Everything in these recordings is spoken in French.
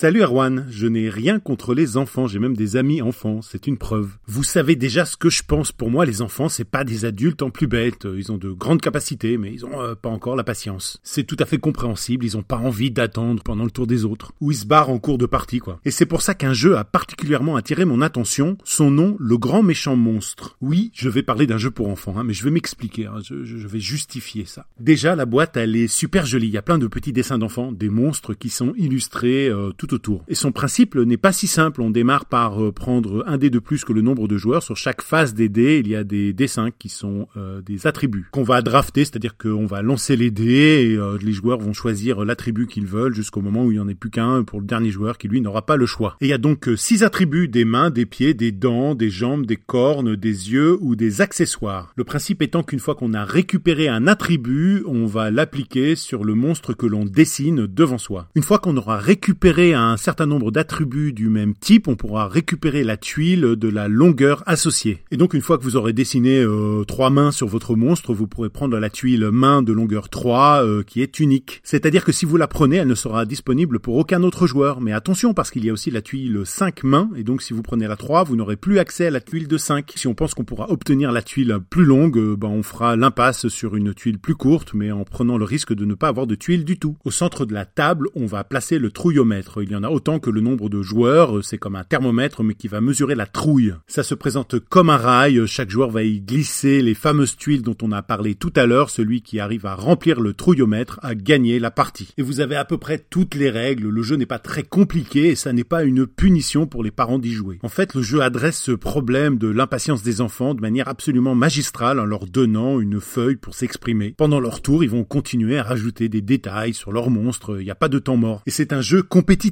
Salut Erwan, je n'ai rien contre les enfants, j'ai même des amis enfants, c'est une preuve. Vous savez déjà ce que je pense, pour moi les enfants c'est pas des adultes en plus bêtes, ils ont de grandes capacités mais ils ont euh, pas encore la patience. C'est tout à fait compréhensible, ils ont pas envie d'attendre pendant le tour des autres, ou ils se barrent en cours de partie quoi. Et c'est pour ça qu'un jeu a particulièrement attiré mon attention, son nom Le Grand Méchant Monstre. Oui, je vais parler d'un jeu pour enfants, hein, mais je vais m'expliquer, hein, je, vais justifier ça. Déjà la boîte elle est super jolie, il y a plein de petits dessins d'enfants, des monstres qui sont illustrés euh, tout autour. Et son principe n'est pas si simple. On démarre par euh, prendre un dé de plus que le nombre de joueurs. Sur chaque phase des dés, il y a des dessins qui sont euh, des attributs qu'on va drafter, c'est-à-dire qu'on va lancer les dés et euh, les joueurs vont choisir l'attribut qu'ils veulent jusqu'au moment où il n'y en ait plus qu'un pour le dernier joueur qui lui n'aura pas le choix. Et il y a donc six attributs des mains, des pieds, des dents, des jambes, des cornes, des yeux ou des accessoires. Le principe étant qu'une fois qu'on a récupéré un attribut, on va l'appliquer sur le monstre que l'on dessine devant soi. Une fois qu'on aura récupéré un certain nombre d'attributs du même type, on pourra récupérer la tuile de la longueur associée. Et donc une fois que vous aurez dessiné euh, trois mains sur votre monstre, vous pourrez prendre la tuile main de longueur 3 euh, qui est unique. C'est-à-dire que si vous la prenez, elle ne sera disponible pour aucun autre joueur. Mais attention parce qu'il y a aussi la tuile 5 mains et donc si vous prenez la 3, vous n'aurez plus accès à la tuile de 5. Si on pense qu'on pourra obtenir la tuile plus longue, euh, ben on fera l'impasse sur une tuile plus courte mais en prenant le risque de ne pas avoir de tuile du tout. Au centre de la table, on va placer le trouillomètre. Il y en a autant que le nombre de joueurs, c'est comme un thermomètre mais qui va mesurer la trouille. Ça se présente comme un rail, chaque joueur va y glisser les fameuses tuiles dont on a parlé tout à l'heure, celui qui arrive à remplir le trouillomètre a gagné la partie. Et vous avez à peu près toutes les règles, le jeu n'est pas très compliqué et ça n'est pas une punition pour les parents d'y jouer. En fait, le jeu adresse ce problème de l'impatience des enfants de manière absolument magistrale en leur donnant une feuille pour s'exprimer. Pendant leur tour, ils vont continuer à rajouter des détails sur leurs monstres, il n'y a pas de temps mort. Et c'est un jeu compétitif,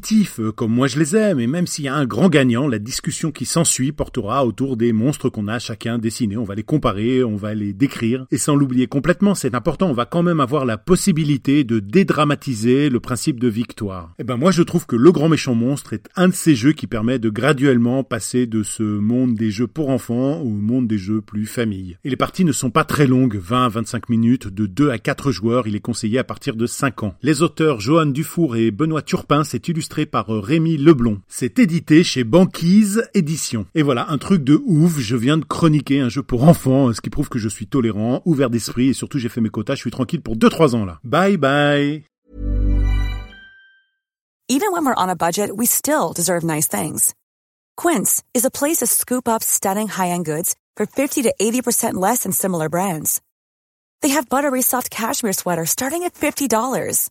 comme moi je les aime, et même s'il y a un grand gagnant, la discussion qui s'ensuit portera autour des monstres qu'on a chacun dessinés. On va les comparer, on va les décrire, et sans l'oublier complètement, c'est important, on va quand même avoir la possibilité de dédramatiser le principe de victoire. Et eh ben moi je trouve que Le Grand Méchant Monstre est un de ces jeux qui permet de graduellement passer de ce monde des jeux pour enfants au monde des jeux plus famille. Et les parties ne sont pas très longues, 20 25 minutes, de 2 à 4 joueurs, il est conseillé à partir de 5 ans. Les auteurs Johan Dufour et Benoît Turpin, c'est illustré par Rémi Leblon. C'est édité chez Banquise Édition. Et voilà, un truc de ouf, je viens de chroniquer un jeu pour enfants, ce qui prouve que je suis tolérant, ouvert d'esprit et surtout j'ai fait mes quotas, je suis tranquille pour 2-3 ans là. Bye bye Even when we're on a budget, we still deserve nice things. Quince is a place to scoop up stunning high-end goods for 50 to 80% less than similar brands. They have buttery soft cashmere sweaters starting at $50,